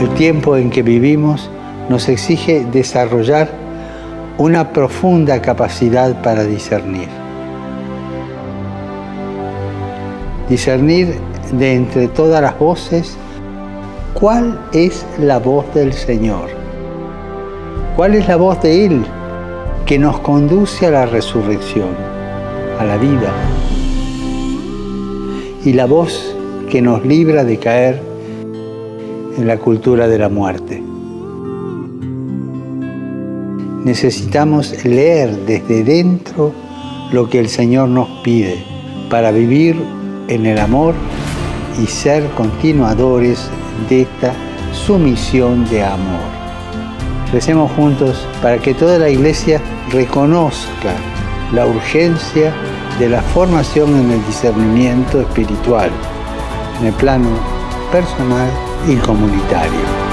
El tiempo en que vivimos nos exige desarrollar una profunda capacidad para discernir. Discernir de entre todas las voces cuál es la voz del Señor, cuál es la voz de Él que nos conduce a la resurrección, a la vida, y la voz que nos libra de caer en la cultura de la muerte. Necesitamos leer desde dentro lo que el Señor nos pide para vivir en el amor y ser continuadores de esta sumisión de amor. Recemos juntos para que toda la iglesia reconozca la urgencia de la formación en el discernimiento espiritual, en el plano personal y comunitario.